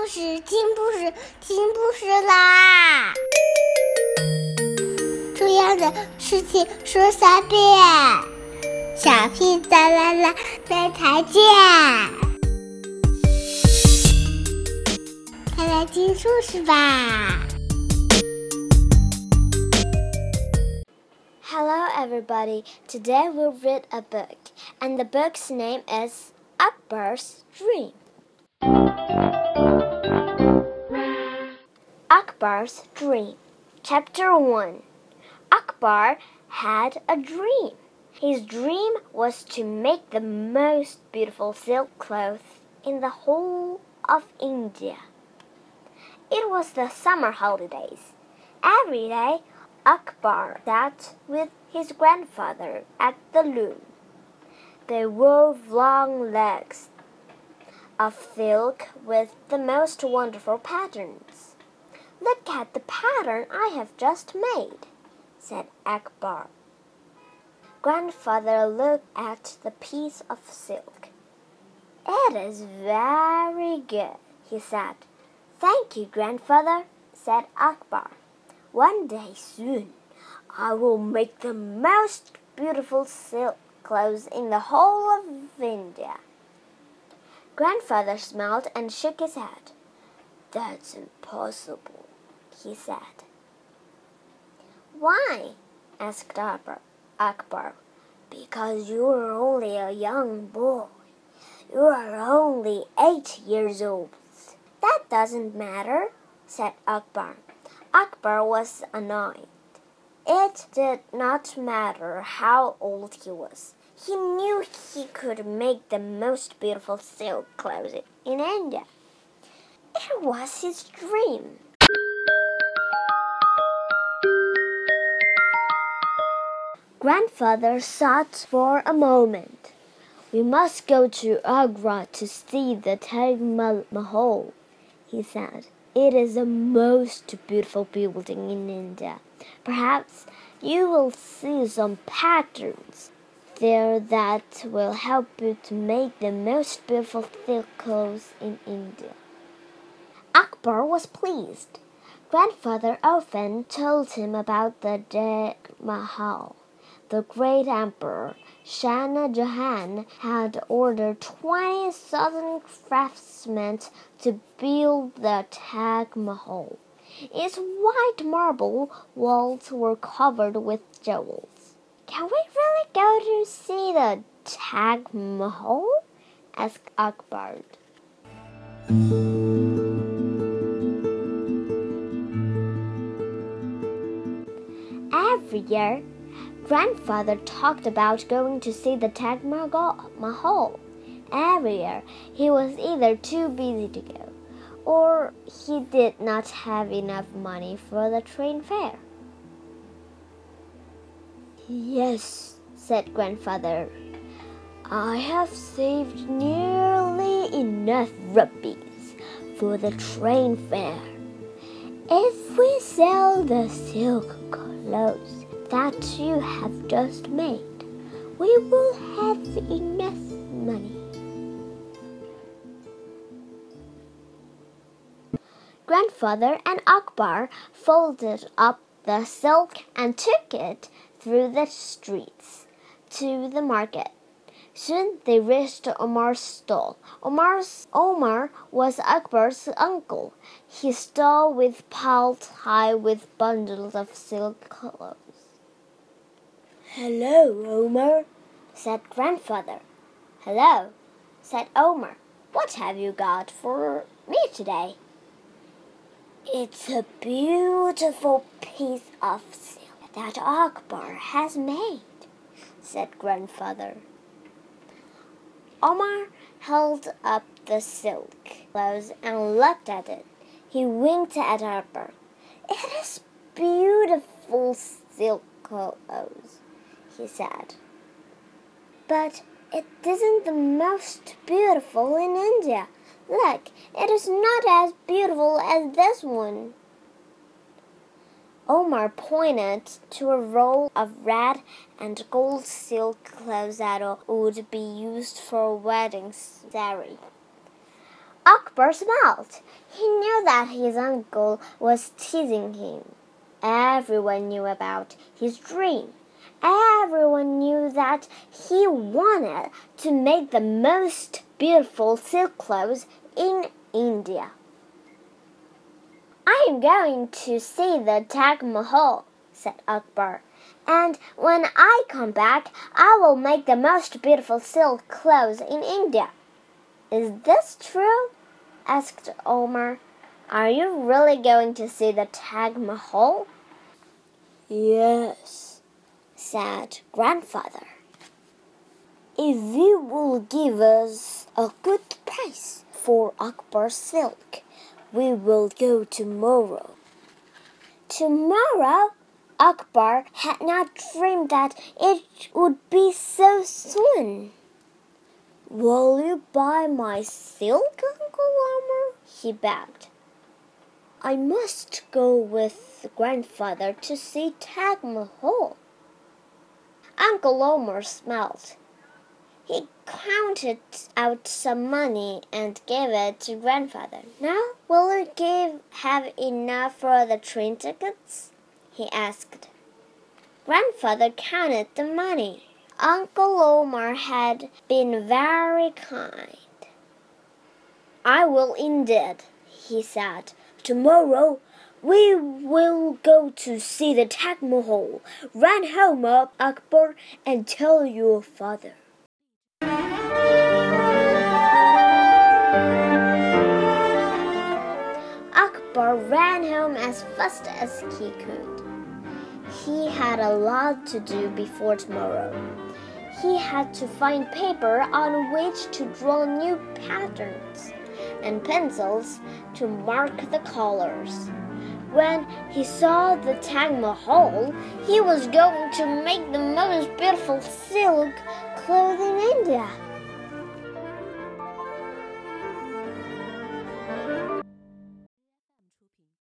故事，听故事，听故事啦！重要的事情说三遍，小屁哒啦啦，明天见！快来听故事吧！Hello, everybody. Today we'll read a book, and the book's name is Akbar's Dream. Akbar's Dream. Chapter 1 Akbar had a dream. His dream was to make the most beautiful silk clothes in the whole of India. It was the summer holidays. Every day, Akbar sat with his grandfather at the loom. They wove long legs of silk with the most wonderful patterns. Look at the pattern I have just made, said Akbar. Grandfather looked at the piece of silk. It is very good, he said. Thank you, grandfather, said Akbar. One day soon, I will make the most beautiful silk clothes in the whole of India. Grandfather smiled and shook his head. That's impossible he said. Why? asked Akbar. Because you are only a young boy. You are only eight years old. That doesn't matter, said Akbar. Akbar was annoyed. It did not matter how old he was. He knew he could make the most beautiful silk clothes in India. It was his dream. Grandfather thought for a moment. We must go to Agra to see the Taj Mahal, he said. It is the most beautiful building in India. Perhaps you will see some patterns there that will help you to make the most beautiful silk clothes in India. Akbar was pleased. Grandfather often told him about the Taj Mahal the great emperor Shah Jahan had ordered 20,000 craftsmen to build the Taj Mahal. Its white marble walls were covered with jewels. Can we really go to see the Taj Mahal? asked Akbar. Every year, Grandfather talked about going to see the Taj Mahal. Every year, he was either too busy to go, or he did not have enough money for the train fare. Yes, said Grandfather, I have saved nearly enough rupees for the train fare. If we sell the silk clothes, that you have just made, we will have enough money. Grandfather and Akbar folded up the silk and took it through the streets to the market. Soon they reached Omar's stall. Omar's Omar was Akbar's uncle. His stall was piled high with bundles of silk clothes. Hello, Omar, said grandfather. Hello, said Omar. What have you got for me today? It's a beautiful piece of silk that Akbar has made, said grandfather. Omar held up the silk clothes and looked at it. He winked at Akbar. It is beautiful silk clothes he said. But it isn't the most beautiful in India. Look, it is not as beautiful as this one. Omar pointed to a roll of red and gold silk clothes that would be used for a wedding saree. Akbar smiled. He knew that his uncle was teasing him. Everyone knew about his dream. Everyone knew that he wanted to make the most beautiful silk clothes in India. I am going to see the Taj Mahal, said Akbar, and when I come back, I will make the most beautiful silk clothes in India. Is this true? asked Omar. Are you really going to see the Taj Mahal? Yes, said grandfather. If you will give us a good price for Akbar's silk, we will go tomorrow. Tomorrow? Akbar had not dreamed that it would be so soon. Will you buy my silk, Uncle Omar? he begged. I must go with grandfather to see Taj Mahal. Uncle Omar smiled. He counted out some money and gave it to grandfather. Now, will you give have enough for the train tickets? he asked. Grandfather counted the money. Uncle Omar had been very kind. I will indeed, he said. Tomorrow we will go to see the Taj Mahal. Run home, Akbar, and tell your father. Akbar ran home as fast as he could. He had a lot to do before tomorrow. He had to find paper on which to draw new patterns and pencils to mark the colors. When he saw the Taj Mahal, he was going to make the most beautiful silk cloth in India.